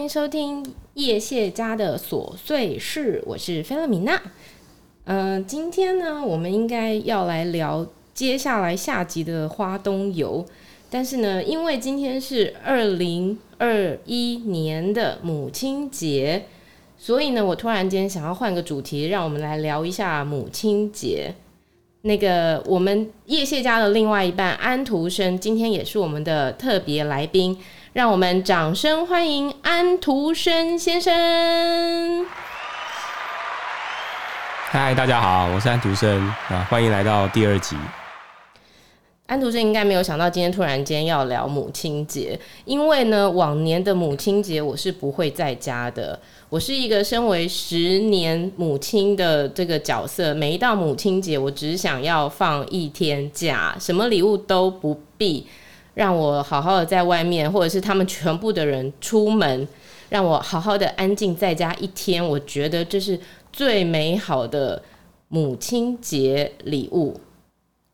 欢迎收听叶谢家的琐碎事，我是菲勒米娜。嗯、今天呢，我们应该要来聊接下来下集的花东游，但是呢，因为今天是二零二一年的母亲节，所以呢，我突然间想要换个主题，让我们来聊一下母亲节。那个我们叶谢家的另外一半安徒生，今天也是我们的特别来宾。让我们掌声欢迎安徒生先生。嗨，大家好，我是安徒生啊，欢迎来到第二集。安徒生应该没有想到今天突然间要聊母亲节，因为呢，往年的母亲节我是不会在家的。我是一个身为十年母亲的这个角色，每一到母亲节，我只想要放一天假，什么礼物都不必。让我好好的在外面，或者是他们全部的人出门，让我好好的安静在家一天。我觉得这是最美好的母亲节礼物。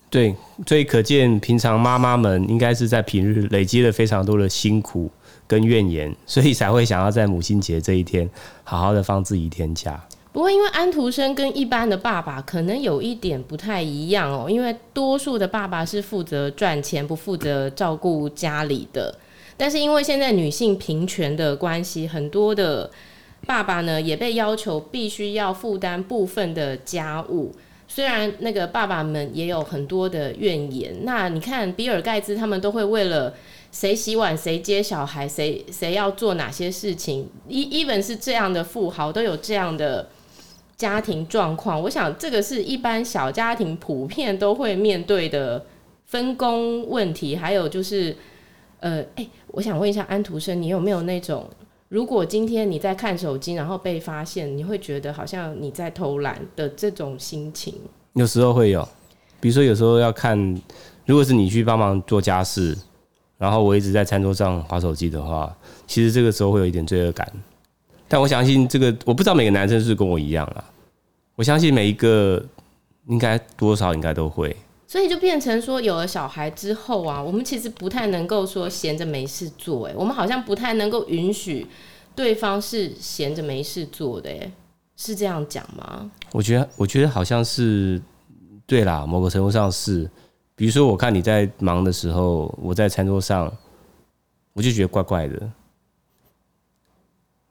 对，所以可见平常妈妈们应该是在平日累积了非常多的辛苦跟怨言，所以才会想要在母亲节这一天好好的放自己一天假。不过，因为安徒生跟一般的爸爸可能有一点不太一样哦，因为多数的爸爸是负责赚钱，不负责照顾家里的。但是因为现在女性平权的关系，很多的爸爸呢也被要求必须要负担部分的家务。虽然那个爸爸们也有很多的怨言，那你看比尔盖茨他们都会为了谁洗碗、谁接小孩、谁谁要做哪些事情，even 是这样的富豪都有这样的。家庭状况，我想这个是一般小家庭普遍都会面对的分工问题。还有就是，呃，哎、我想问一下安徒生，你有没有那种，如果今天你在看手机，然后被发现，你会觉得好像你在偷懒的这种心情？有时候会有，比如说有时候要看，如果是你去帮忙做家事，然后我一直在餐桌上划手机的话，其实这个时候会有一点罪恶感。但我相信这个，我不知道每个男生是跟我一样啦。我相信每一个应该多少应该都会。所以就变成说，有了小孩之后啊，我们其实不太能够说闲着没事做。哎，我们好像不太能够允许对方是闲着没事做的。哎，是这样讲吗？我觉得，我觉得好像是对啦，某个程度上是。比如说，我看你在忙的时候，我在餐桌上，我就觉得怪怪的。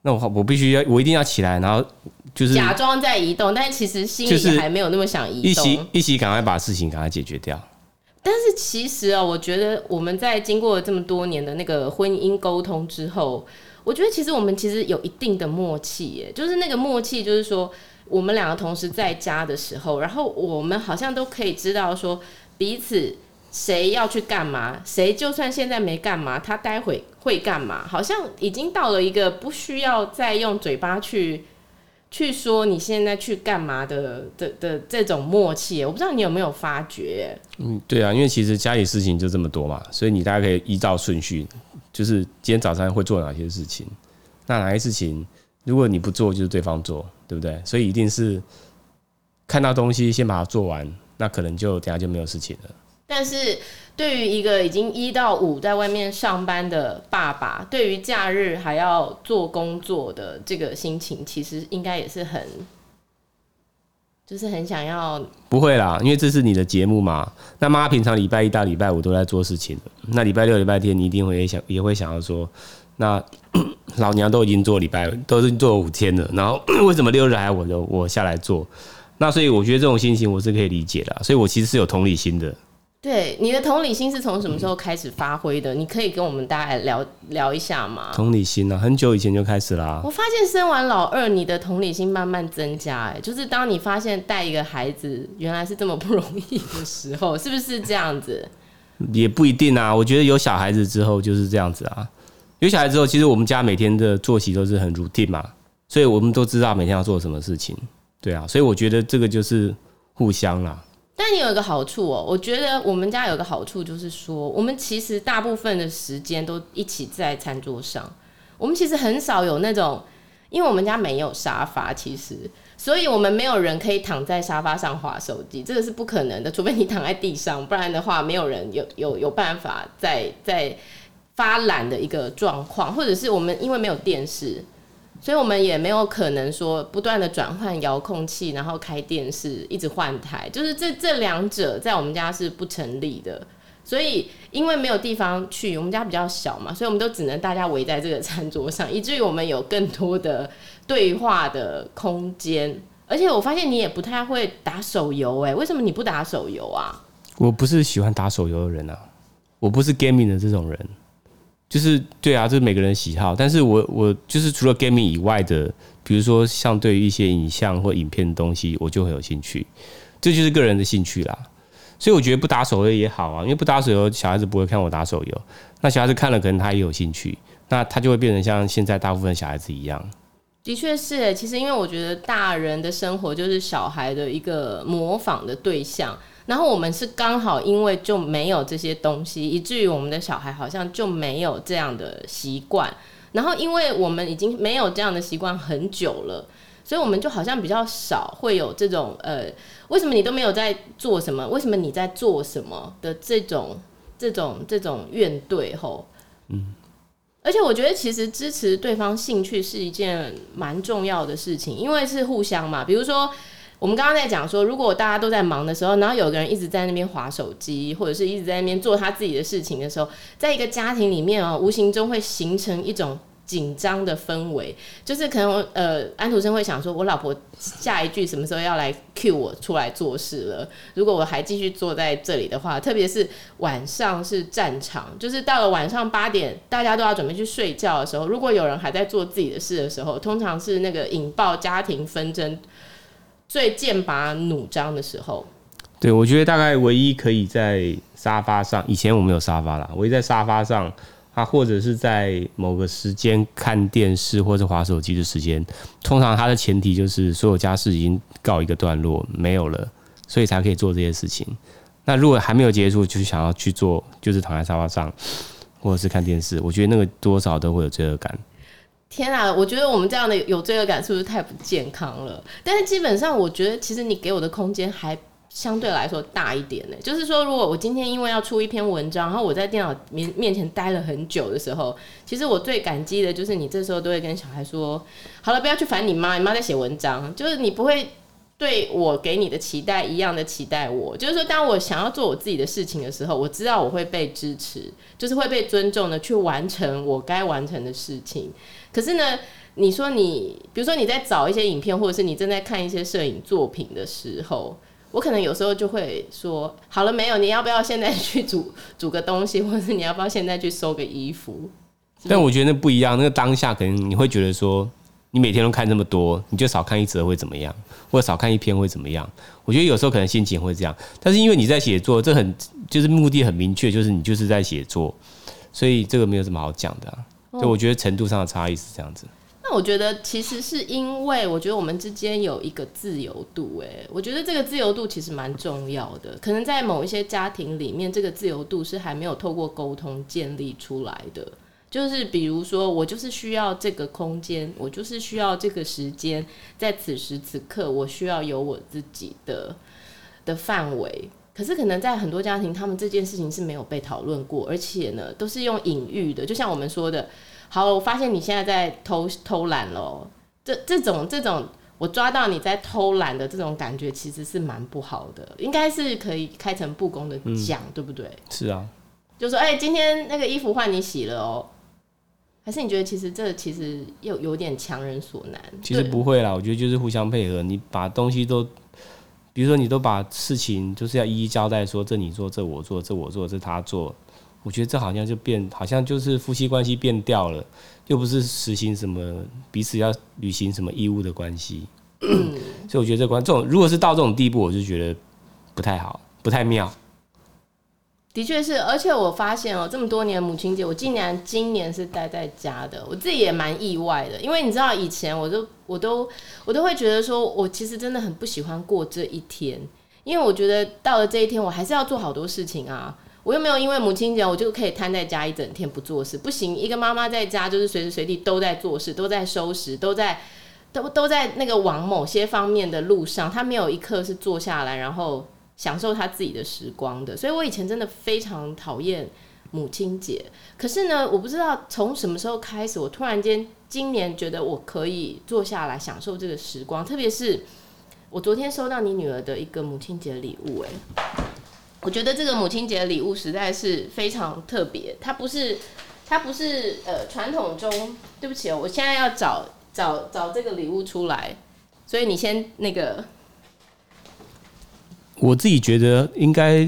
那我我必须要，我一定要起来，然后就是假装在移动，但其实心里还没有那么想移动。一起一起赶快把事情赶快解决掉。但是其实啊，我觉得我们在经过了这么多年的那个婚姻沟通之后，我觉得其实我们其实有一定的默契耶，就是那个默契，就是说我们两个同时在家的时候，然后我们好像都可以知道说彼此。谁要去干嘛？谁就算现在没干嘛，他待会会干嘛？好像已经到了一个不需要再用嘴巴去去说你现在去干嘛的的的这种默契。我不知道你有没有发觉？嗯，对啊，因为其实家里事情就这么多嘛，所以你大家可以依照顺序，就是今天早上会做哪些事情，那哪些事情如果你不做，就是对方做，对不对？所以一定是看到东西先把它做完，那可能就等下就没有事情了。但是对于一个已经一到五在外面上班的爸爸，对于假日还要做工作的这个心情，其实应该也是很，就是很想要。不会啦，因为这是你的节目嘛。那妈平常礼拜一到礼拜五都在做事情，那礼拜六、礼拜天你一定会也想，也会想要说，那老娘都已经做礼拜，都是做了五天了，然后为什么六日还我就我下来做？那所以我觉得这种心情我是可以理解的，所以我其实是有同理心的。对，你的同理心是从什么时候开始发挥的？你可以跟我们大家聊聊一下吗？同理心呢、啊，很久以前就开始啦。我发现生完老二，你的同理心慢慢增加。哎，就是当你发现带一个孩子原来是这么不容易的时候，是不是这样子？也不一定啊。我觉得有小孩子之后就是这样子啊。有小孩之后，其实我们家每天的作息都是很 routine 嘛，所以我们都知道每天要做什么事情。对啊，所以我觉得这个就是互相啦。但你有一个好处哦，我觉得我们家有个好处就是说，我们其实大部分的时间都一起在餐桌上。我们其实很少有那种，因为我们家没有沙发，其实，所以我们没有人可以躺在沙发上划手机，这个是不可能的，除非你躺在地上，不然的话，没有人有有有办法在在发懒的一个状况，或者是我们因为没有电视，所以我们也没有可能说不断的转换遥控器，然后开电视一直换台，就是这这两者在我们家是不成立的。所以因为没有地方去，我们家比较小嘛，所以我们都只能大家围在这个餐桌上，以至于我们有更多的对话的空间。而且我发现你也不太会打手游，哎，为什么你不打手游啊？我不是喜欢打手游的人啊，我不是 gaming 的这种人。就是对啊，这是每个人喜好。但是我我就是除了 gaming 以外的，比如说像对于一些影像或影片的东西，我就很有兴趣。这就是个人的兴趣啦。所以我觉得不打手游也好啊，因为不打手游，小孩子不会看我打手游。那小孩子看了，可能他也有兴趣，那他就会变成像现在大部分小孩子一样。的确是，其实因为我觉得大人的生活就是小孩的一个模仿的对象，然后我们是刚好因为就没有这些东西，以至于我们的小孩好像就没有这样的习惯。然后因为我们已经没有这样的习惯很久了，所以我们就好像比较少会有这种呃，为什么你都没有在做什么？为什么你在做什么的这种这种这种怨怼吼？嗯。而且我觉得，其实支持对方兴趣是一件蛮重要的事情，因为是互相嘛。比如说，我们刚刚在讲说，如果大家都在忙的时候，然后有个人一直在那边划手机，或者是一直在那边做他自己的事情的时候，在一个家庭里面哦，无形中会形成一种。紧张的氛围，就是可能呃，安徒生会想说，我老婆下一句什么时候要来 cue 我出来做事了？如果我还继续坐在这里的话，特别是晚上是战场，就是到了晚上八点，大家都要准备去睡觉的时候，如果有人还在做自己的事的时候，通常是那个引爆家庭纷争最剑拔弩张的时候。对，我觉得大概唯一可以在沙发上，以前我们有沙发啦，唯一在沙发上。他或者是在某个时间看电视或者滑手机的时间，通常它的前提就是所有家事已经告一个段落，没有了，所以才可以做这些事情。那如果还没有结束，就是想要去做，就是躺在沙发上或者是看电视，我觉得那个多少都会有罪恶感。天啊，我觉得我们这样的有罪恶感是不是太不健康了？但是基本上，我觉得其实你给我的空间还。相对来说大一点呢，就是说，如果我今天因为要出一篇文章，然后我在电脑面面前待了很久的时候，其实我最感激的就是你这时候都会跟小孩说：“好了，不要去烦你妈，你妈在写文章。”就是你不会对我给你的期待一样的期待我。就是说，当我想要做我自己的事情的时候，我知道我会被支持，就是会被尊重的去完成我该完成的事情。可是呢，你说你，比如说你在找一些影片，或者是你正在看一些摄影作品的时候。我可能有时候就会说，好了没有？你要不要现在去煮 煮个东西，或者是你要不要现在去收个衣服？但我觉得那不一样。那个当下可能你会觉得说，你每天都看这么多，你就少看一则会怎么样？或者少看一篇会怎么样？我觉得有时候可能心情会这样。但是因为你在写作，这很就是目的很明确，就是你就是在写作，所以这个没有什么好讲的啊。就我觉得程度上的差异是这样子。那我觉得其实是因为我觉得我们之间有一个自由度，哎，我觉得这个自由度其实蛮重要的。可能在某一些家庭里面，这个自由度是还没有透过沟通建立出来的。就是比如说，我就是需要这个空间，我就是需要这个时间，在此时此刻，我需要有我自己的的范围。可是可能在很多家庭，他们这件事情是没有被讨论过，而且呢，都是用隐喻的，就像我们说的。好，我发现你现在在偷偷懒喽。这这种这种，我抓到你在偷懒的这种感觉，其实是蛮不好的。应该是可以开诚布公的讲，嗯，对不对？是啊，就说哎，欸，今天那个衣服换你洗了哦。还是你觉得其实这其实又有点强人所难？其实不会啦，我觉得就是互相配合。你把东西都，比如说你都把事情就是要一一交代，说这你做，这我做，这我做，这他做。我觉得这好像就变，好像就是夫妻关系变掉了，又不是实行什么彼此要履行什么义务的关系。嗯、所以我觉得这关这种，如果是到这种地步，我就觉得不太好，不太妙。的确是，而且我发现哦，这么多年母亲节，我竟然今年是待在家的，我自己也蛮意外的。因为你知道，以前我都我都我都会觉得说，我其实真的很不喜欢过这一天，因为我觉得到了这一天，我还是要做好多事情啊。我又没有因为母亲节，我就可以瘫在家一整天不做事，不行。一个妈妈在家就是随时随地都在做事，都在收拾，都在都都在那个往某些方面的路上，她没有一刻是坐下来然后享受他自己的时光的。所以我以前真的非常讨厌母亲节。可是呢，我不知道从什么时候开始，我突然间今年觉得我可以坐下来享受这个时光。特别是我昨天收到你女儿的一个母亲节礼物，哎，我觉得这个母亲节礼物实在是非常特别。它不是，它不是呃传统中，对不起哦，我现在要找找找这个礼物出来，所以你先那个。我自己觉得应该，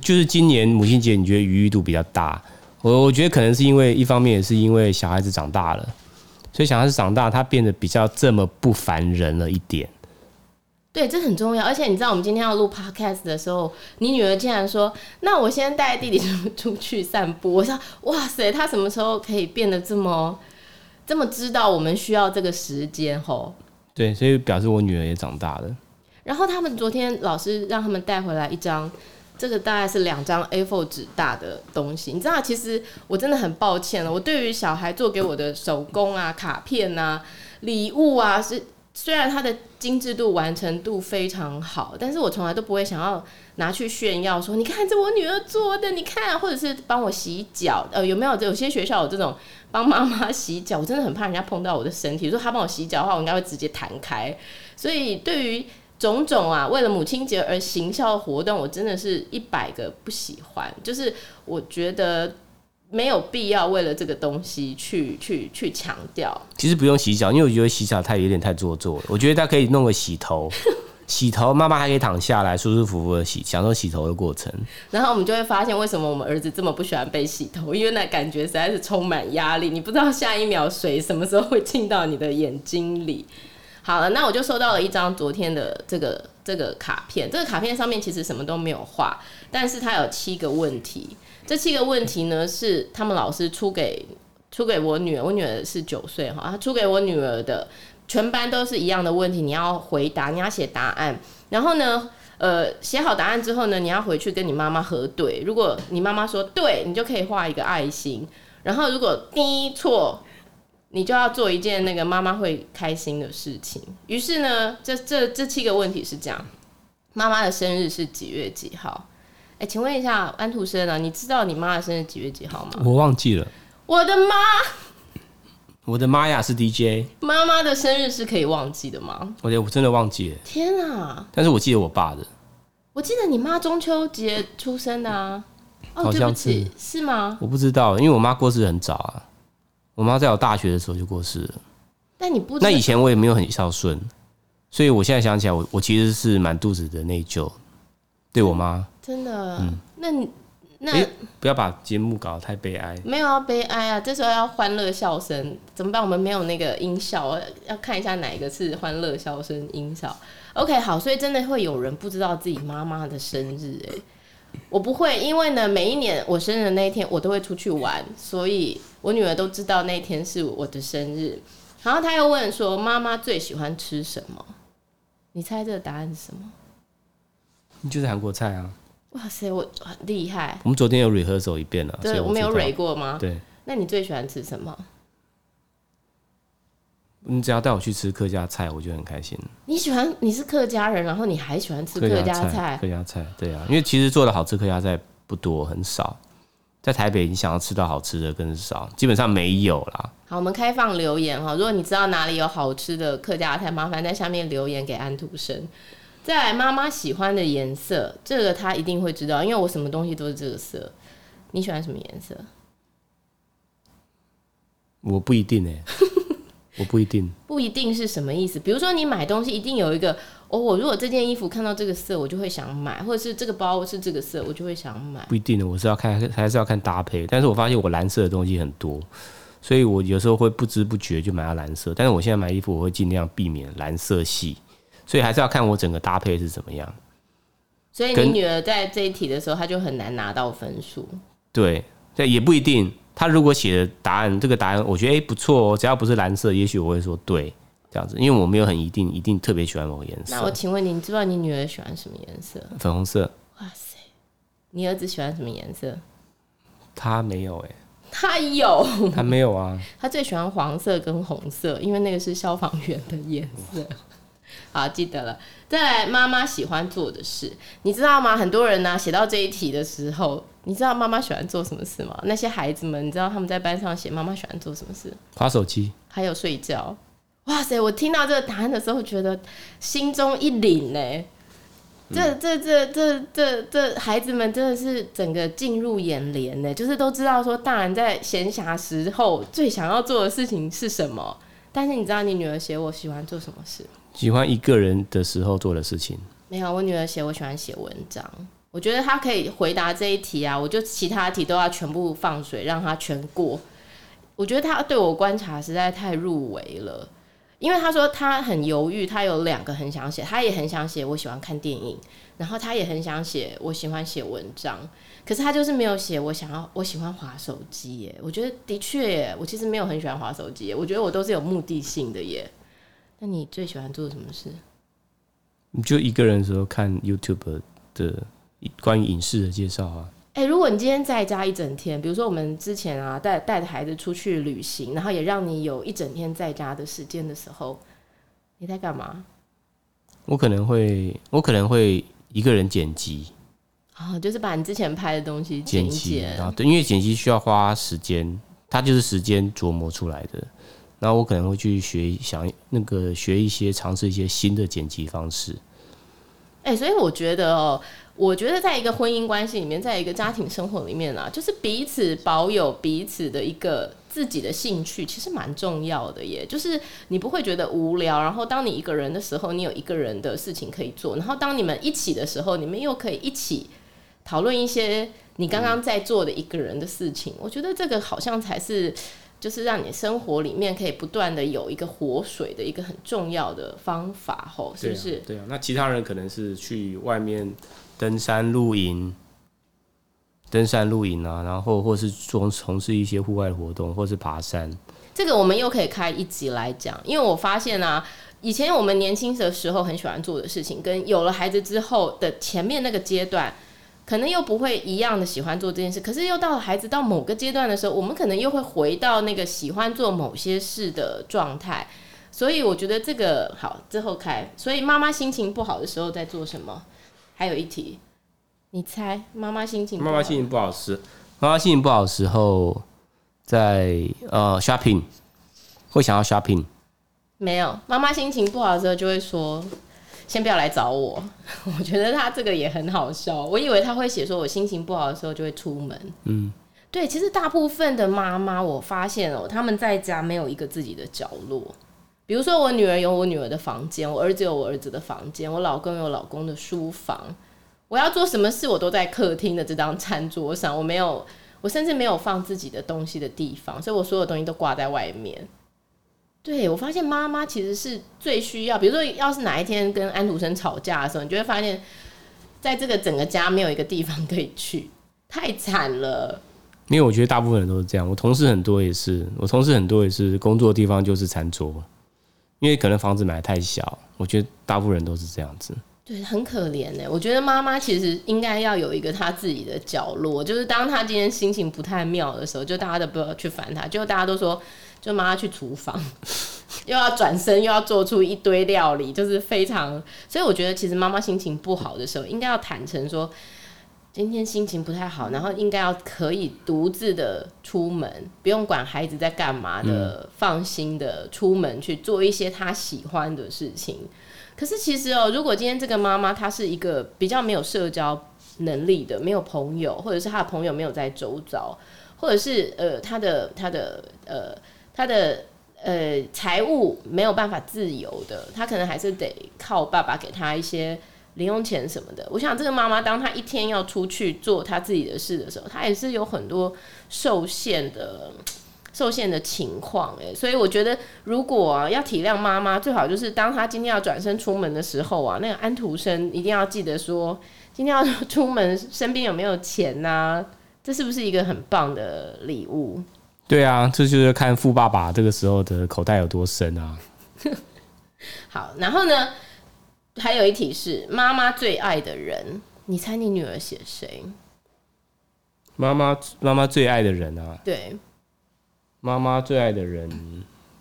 就是今年母亲节，你觉得愉悦度比较大。我我觉得可能是因为一方面也是因为小孩子长大了，所以小孩子长大，他变得比较这么不烦人了一点。对，这很重要。而且你知道，我们今天要录 podcast 的时候，你女儿竟然说：“那我先带弟弟出去散步。”我说：“哇塞，他什么时候可以变得这么这么知道我们需要这个时间？”吼，对，所以表示我女儿也长大了。然后他们昨天老师让他们带回来一张，这个大概是两张 A4 纸大的东西。你知道，其实我真的很抱歉了。我对于小孩做给我的手工啊、卡片啊、礼物啊，是虽然它的精致度、完成度非常好，但是我从来都不会想要拿去炫耀，说你看这我女儿做的，你看，或者是帮我洗脚。呃，有没有？有些学校有这种帮妈妈洗脚，我真的很怕人家碰到我的身体。如果他帮我洗脚的话，我应该会直接弹开。所以对于种种啊，为了母亲节而行销的活动，我真的是一百个不喜欢。就是我觉得没有必要为了这个东西去去去强调。其实不用洗脚，因为我觉得洗脚太有点太做作了。我觉得他可以弄个洗头，洗头妈妈还可以躺下来舒舒服服的洗，享受洗头的过程。然后我们就会发现，为什么我们儿子这么不喜欢被洗头？因为那感觉实在是充满压力，你不知道下一秒水什么时候会进到你的眼睛里。好了，那我就收到了一张昨天的这个这个卡片。这个卡片上面其实什么都没有画，但是它有七个问题。这七个问题呢，是他们老师出给出给我女儿，我女儿是九岁哈，他出给我女儿的，全班都是一样的问题，你要回答，你要写答案。然后呢，呃，写好答案之后呢，你要回去跟你妈妈核对。如果你妈妈说对，你就可以画一个爱心。然后如果第一错。你就要做一件那个妈妈会开心的事情。于是呢，这这这七个问题是这样：妈妈的生日是几月几号？哎，请问一下安徒生啊，你知道你妈的生日几月几号吗？我忘记了。我的妈！我的妈呀，是 DJ。妈妈的生日是可以忘记的吗？我我真的忘记了。天啊！但是我记得我爸的。我记得你妈中秋节出生的啊。哦，好像是。对不起，是吗？我不知道，因为我妈过世很早啊。我妈在我大学的时候就过世了，但你不，那以前我也没有很孝顺，所以我现在想起来我，我我其实是满肚子的内疚，对我妈，真的，嗯，那你那、欸、不要把节目搞得太悲哀，没有要悲哀啊，这时候要欢乐笑声，怎么办？我们没有那个音效，要看一下哪一个是欢乐笑声音效。OK，好，所以真的会有人不知道自己妈妈的生日，哎，我不会，因为呢，每一年我生日的那一天，我都会出去玩，所以。我女儿都知道那一天是我的生日，然后她又问说：“妈妈最喜欢吃什么？”你猜这个答案是什么？你就是韩国菜啊！哇塞，我很厉害！我们昨天有 rehearsal 一遍了，对，我，我没有 re 过吗？对。那你最喜欢吃什么？你只要带我去吃客家菜，我就很开心。你喜欢？你是客家人，然后你还喜欢吃客家菜？客家菜，对啊，因为其实做的好吃客家菜不多，很少。在台北，你想要吃到好吃的更少，基本上没有啦。好，我们开放留言哈，如果你知道哪里有好吃的客家菜，麻烦在下面留言给安徒生。再来，妈妈喜欢的颜色，这个他一定会知道，因为我什么东西都是这个色。你喜欢什么颜色？我不一定哎，我不一定。不一定是什么意思？比如说你买东西一定有一个。哦，我如果这件衣服看到这个色，我就会想买，或者是这个包是这个色，我就会想买。不一定的，我是要看，还是要看搭配。但是我发现我蓝色的东西很多，所以我有时候会不知不觉就买到蓝色。但是我现在买衣服，我会尽量避免蓝色系，所以还是要看我整个搭配是怎么样。所以你女儿在这一题的时候，她就很难拿到分数。对，但，也不一定。她如果写的答案，这个答案我觉得哎、欸、不错哦，只要不是蓝色，也许我会说对。这样子，因为我没有很一定一定特别喜欢某个颜色。那我请问你，你知道你女儿喜欢什么颜色？粉红色。哇塞，你儿子喜欢什么颜色？他没有哎、欸。他有。他没有啊。他最喜欢黄色跟红色，因为那个是消防员的颜色。好，记得了。再来，妈妈喜欢做的事，你知道吗？很多人呢、啊、写到这一题的时候，你知道妈妈喜欢做什么事吗？那些孩子们，你知道他们在班上写妈妈喜欢做什么事？划手机，还有睡觉。哇塞！我听到这个答案的时候，觉得心中一凛呢。这、这、这、这、这、这孩子们真的是整个进入眼帘呢，就是都知道说，大人在闲暇时候最想要做的事情是什么。但是你知道，你女儿写我喜欢做什么事？喜欢一个人的时候做的事情。没有，我女儿写我喜欢写文章。我觉得他可以回答这一题啊，我就其他题都要全部放水，让他全过。我觉得他对我观察实在太入围了。因为他说他很犹豫，他有两个很想写，他也很想写我喜欢看电影，然后他也很想写我喜欢写文章，可是他就是没有写我想要我喜欢滑手机耶。我觉得的确耶，我其实没有很喜欢滑手机，我觉得我都是有目的性的耶。那你最喜欢做什么事？你就一个人的时候看 YouTube 的关于影视的介绍啊。哎、欸，如果你今天在家一整天，比如说我们之前啊带带着孩子出去旅行，然后也让你有一整天在家的时间的时候，你在干嘛？我可能会，我可能会一个人剪辑，啊、哦，就是把你之前拍的东西剪辑啊，对，因为剪辑需要花时间，它就是时间琢磨出来的。然后我可能会去学，想那个学一些，尝试一些新的剪辑方式。哎、欸，所以我觉得哦。我觉得，在一个婚姻关系里面，在一个家庭生活里面啊，就是彼此保有彼此的一个自己的兴趣，其实蛮重要的耶。就是你不会觉得无聊，然后当你一个人的时候，你有一个人的事情可以做，然后当你们一起的时候，你们又可以一起讨论一些你刚刚在做的一个人的事情。我觉得这个好像才是，就是让你生活里面可以不断的有一个活水的一个很重要的方法，吼，是不是？对啊，对啊。那其他人可能是去外面。登山露营，登山露营啊，然后或是从从事一些户外活动，或是爬山。这个我们又可以开一集来讲，因为我发现啊，以前我们年轻的时候很喜欢做的事情，跟有了孩子之后的前面那个阶段，可能又不会一样的喜欢做这件事。可是又到了孩子到某个阶段的时候，我们可能又会回到那个喜欢做某些事的状态。所以我觉得这个好之后开。所以妈妈心情不好的时候在做什么？还有一题，你猜妈妈心情？妈妈心情不好时，妈妈心情不好的时候在呃 shopping，会想要 shopping。没有，妈妈心情不好的时候就会说，先不要来找我。我觉得他这个也很好笑。我以为他会写说，我心情不好的时候就会出门。嗯，对，其实大部分的妈妈，我发现哦，他们在家没有一个自己的角落。比如说，我女儿有我女儿的房间，我儿子有我儿子的房间，我老公有老公的书房。我要做什么事，我都在客厅的这张餐桌上。我没有，我甚至没有放自己的东西的地方，所以我所有东西都挂在外面。对，我发现妈妈其实是最需要。比如说，要是哪一天跟安徒生吵架的时候，你就会发现，在这个整个家没有一个地方可以去，太惨了。因为我觉得大部分人都是这样，我同事很多也是，我同事很多也是工作的地方就是餐桌。因为可能房子买得太小，我觉得大部分人都是这样子。对，很可怜呢。我觉得妈妈其实应该要有一个她自己的角落，就是当她今天心情不太妙的时候，就大家都不要去烦她，就大家都说，就妈妈去厨房，又要转身又要做出一堆料理，就是非常。所以我觉得，其实妈妈心情不好的时候，应该要坦诚说。今天心情不太好，然后应该要可以独自的出门，不用管孩子在干嘛的，嗯、放心的出门去做一些他喜欢的事情。可是其实哦，如果今天这个妈妈她是一个比较没有社交能力的，没有朋友，或者是她的朋友没有在周遭，或者是呃她的她的呃她的呃财务没有办法自由的，她可能还是得靠爸爸给她一些。零用钱什么的，我想这个妈妈，当她一天要出去做她自己的事的时候，她也是有很多受限的、受限的情况诶。所以我觉得，如果啊要体谅妈妈，最好就是当她今天要转身出门的时候啊，那个安徒生一定要记得说，今天要出门身边有没有钱呐、啊？这是不是一个很棒的礼物？对啊，这就是看富爸爸这个时候的口袋有多深啊。好，然后呢？还有一题是妈妈最爱的人，你猜你女儿写谁？妈妈妈妈最爱的人啊？对，妈妈最爱的人，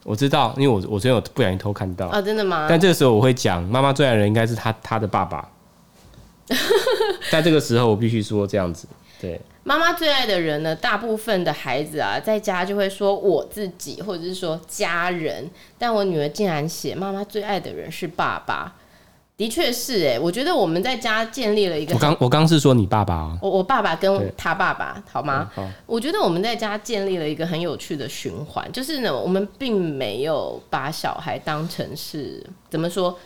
我知道，因为我我昨天有不小心偷看到啊、哦，真的吗？但这个时候我会讲，妈妈最爱的人应该是他他的爸爸。在这个时候，我必须说这样子。对，妈妈最爱的人呢，大部分的孩子啊，在家就会说我自己，或者是说家人。但我女儿竟然写妈妈最爱的人是爸爸。的确是哎，我觉得我们在家建立了一个。我刚我刚是说你爸爸啊，我我爸爸跟他爸爸好吗？好。我觉得我们在家建立了一个很有趣的循环，就是呢，我们并没有把小孩当成是怎么说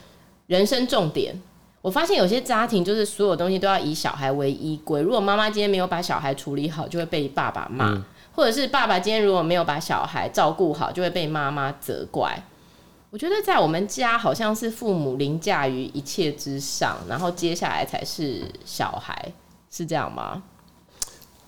人生重点。我发现有些家庭就是所有东西都要以小孩为依归，如果妈妈今天没有把小孩处理好，就会被爸爸骂；嗯、或者是爸爸今天如果没有把小孩照顾好，就会被妈妈责怪。我觉得在我们家好像是父母凌驾于一切之上，然后接下来才是小孩，是这样吗？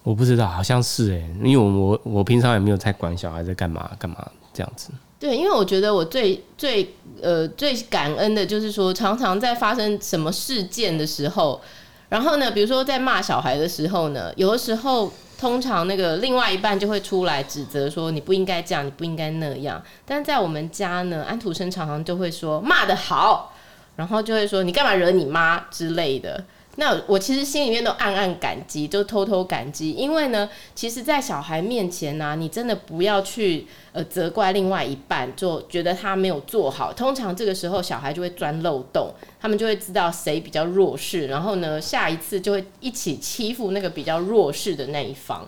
我不知道，好像是哎，因为我我我平常也没有太管小孩在干嘛干嘛这样子。对，因为我觉得我最最呃最感恩的就是说，常常在发生什么事件的时候，然后呢，比如说在骂小孩的时候呢，有的时候。通常那个另外一半就会出来指责说，你不应该这样，你不应该那样。但在我们家呢，安徒生常常就会说骂得好，然后就会说你干嘛惹你妈之类的。那我其实心里面都暗暗感激，就偷偷感激，因为呢，其实，在小孩面前呢、你真的不要去呃责怪另外一半，就觉得他没有做好。通常这个时候，小孩就会钻漏洞，他们就会知道谁比较弱势，然后呢，下一次就会一起欺负那个比较弱势的那一方。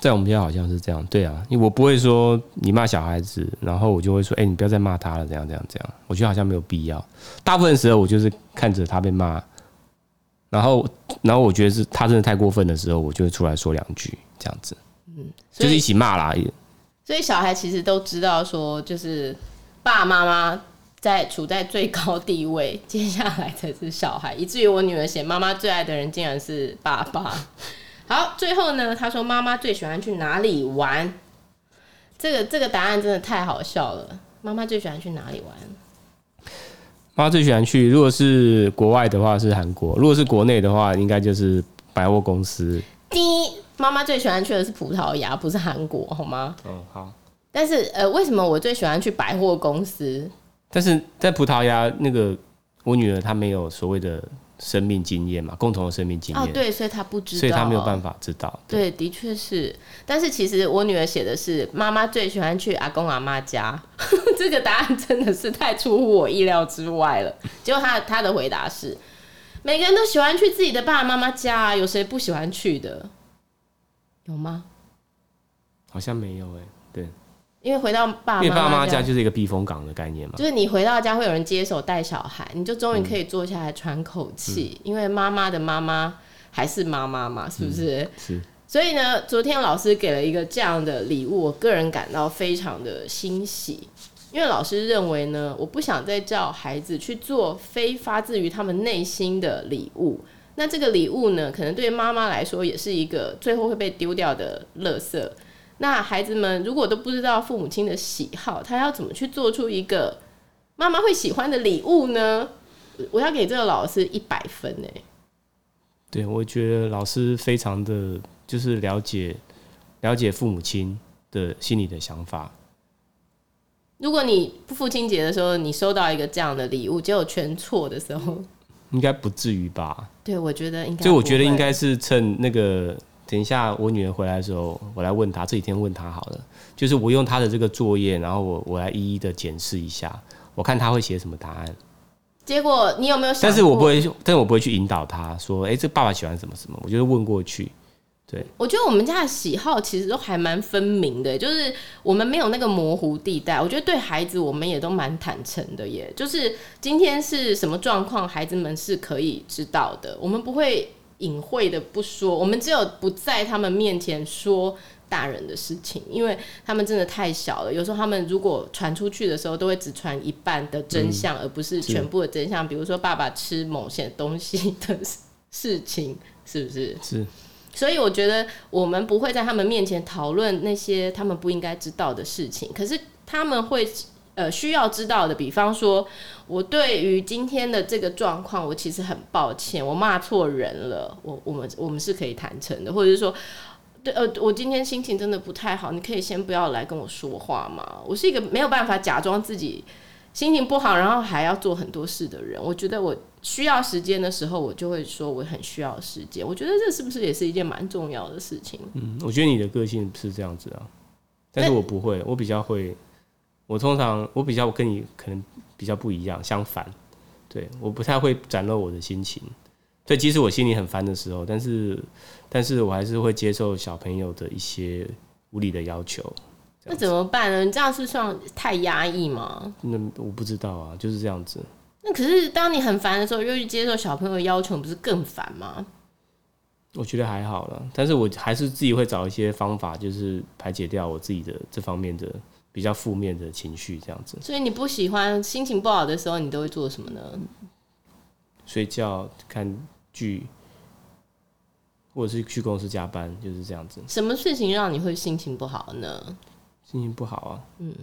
在我们家好像是这样，对啊，我不会说你骂小孩子，然后我就会说，哎、你不要再骂他了，这样这样这样。我觉得好像没有必要。大部分时候，我就是看着他被骂。然后，然后我觉得是他真的太过分的时候，我就会出来说两句，这样子，嗯，就是一起骂啦。所以小孩其实都知道说，就是爸爸妈妈在处在最高地位，接下来才是小孩，以至于我女儿写妈妈最爱的人竟然是爸爸。好，最后呢，她说妈妈最喜欢去哪里玩？这个这个答案真的太好笑了。妈妈最喜欢去哪里玩？妈最喜欢去，如果是国外的话是韩国，如果是国内的话，应该就是百货公司。第一，妈妈最喜欢去的是葡萄牙，不是韩国，好吗？嗯，好。但是呃，为什么我最喜欢去百货公司？但是在葡萄牙，那个我女儿她没有所谓的。生命经验嘛，共同的生命经验。哦，对，所以他不知道，所以他没有办法知道。对，对的确是。但是其实我女儿写的是妈妈最喜欢去阿公阿妈家，这个答案真的是太出乎我意料之外了。结果他他的回答是，每个人都喜欢去自己的爸爸妈妈家，有谁不喜欢去的？有吗？好像没有哎、欸，对。因为回到爸妈，因为爸妈家就是一个避风港的概念嘛，就是你回到家会有人接手带小孩，你就终于可以坐下来喘口气，嗯，因为妈妈的妈妈还是妈妈嘛，是不是？嗯，是。所以呢，昨天老师给了一个这样的礼物，我个人感到非常的欣喜，因为老师认为呢，我不想再叫孩子去做非发自于他们内心的礼物，那这个礼物呢，可能对妈妈来说也是一个最后会被丢掉的垃圾。那孩子们如果都不知道父母亲的喜好，他要怎么去做出一个妈妈会喜欢的礼物呢？我要给这个老师一百分呢。对，我觉得老师非常的就是了解了解父母亲的心里的想法。如果你父亲节的时候你收到一个这样的礼物，结果全错的时候，应该不至于吧？对，我觉得应该。所以我觉得应该是趁那个。等一下，我女儿回来的时候，我来问她。这几天问她好了，就是我用她的这个作业，然后我我来一一的检视一下，我看她会写什么答案。结果你有没有想？但是我不会，但是我不会去引导她说，哎、欸，这爸爸喜欢什么什么。我就是问过去。对，我觉得我们家的喜好其实都还蛮分明的，就是我们没有那个模糊地带。我觉得对孩子，我们也都蛮坦诚的耶。就是今天是什么状况，孩子们是可以知道的，我们不会。隐晦的不说，我们只有不在他们面前说大人的事情，因为他们真的太小了。有时候他们如果传出去的时候，都会只传一半的真相，而不是全部的真相。比如说爸爸吃某些东西的事情，是不是？是。所以我觉得我们不会在他们面前讨论那些他们不应该知道的事情，可是他们会。呃，需要知道的，比方说，我对于今天的这个状况，我其实很抱歉，我骂错人了。我我们我们是可以坦诚的，或者是说，对，呃，我今天心情真的不太好，你可以先不要来跟我说话吗？我是一个没有办法假装自己心情不好，然后还要做很多事的人。我觉得我需要时间的时候，我就会说我很需要时间。我觉得这是不是也是一件蛮重要的事情？嗯，我觉得你的个性是这样子啊，但是我不会，我比较会。我通常我比较跟你可能比较不一样，相反，对，我不太会展露我的心情。对，即使我心里很烦的时候，但是，但是我还是会接受小朋友的一些无理的要求。那怎么办呢？你这样是算太压抑吗？那我不知道啊，就是这样子。那可是当你很烦的时候，又去接受小朋友的要求，不是更烦吗？我觉得还好了，但是我还是自己会找一些方法，就是排解掉我自己的这方面的比较负面的情绪，这样子。所以你不喜欢心情不好的时候，你都会做什么呢？睡觉、看剧，或者是去公司加班，就是这样子。什么事情让你会心情不好呢？心情不好啊，嗯，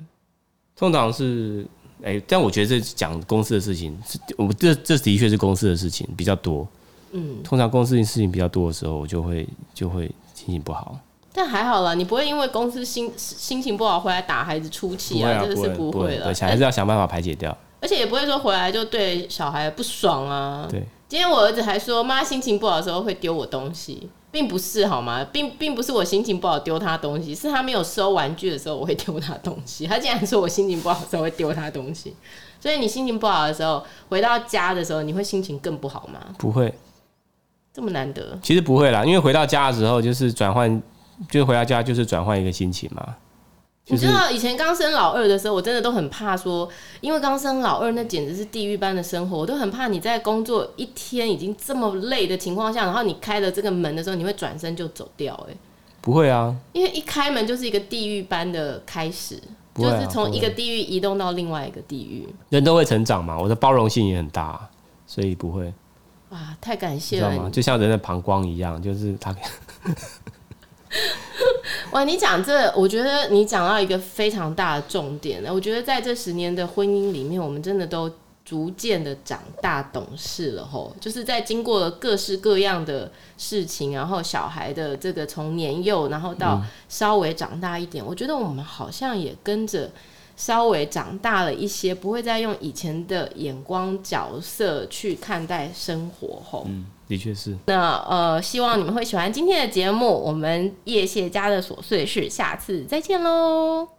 通常是。哎、欸，但我觉得这讲公司的事情，我这这的确是公司的事情比较多。嗯，通常公司的事情比较多的时候，我就会就会心情不好。但还好啦，你不会因为公司心心情不好回来打孩子出气啊，这个是不会的。还是要想办法排解掉。而且也不会说回来就对小孩不爽啊。对，今天我儿子还说，妈心情不好的时候会丢我东西。并不是好吗？并并不是我心情不好丢他东西，是他没有收玩具的时候我会丢他东西。他竟然说我心情不好的时候会丢他东西，所以你心情不好的时候回到家的时候，你会心情更不好吗？不会，这么难得。其实不会啦，因为回到家的时候就是转换，就回到家就是转换一个心情嘛。你知道以前刚生老二的时候，我真的都很怕说，因为刚生老二那简直是地狱般的生活，我都很怕你在工作一天已经这么累的情况下，然后你开了这个门的时候，你会转身就走掉。哎，不会啊，因为一开门就是一个地狱般的开始，就是从一个地狱移动到另外一个地狱。人都会成长嘛，我的包容性也很大，所以不会。哇，太感谢了，吗？就像人的膀胱一样，就是他。哇，你讲这，我觉得你讲到一个非常大的重点。我觉得在这十年的婚姻里面，我们真的都逐渐的长大懂事了吼。就是在经过了各式各样的事情，然后小孩的这个从年幼，然后到稍微长大一点，我觉得我们好像也跟着。稍微长大了一些，不会再用以前的眼光角色去看待生活吼。的确是。那呃，希望你们会喜欢今天的节目。我们叶谢家的琐碎事，下次再见喽。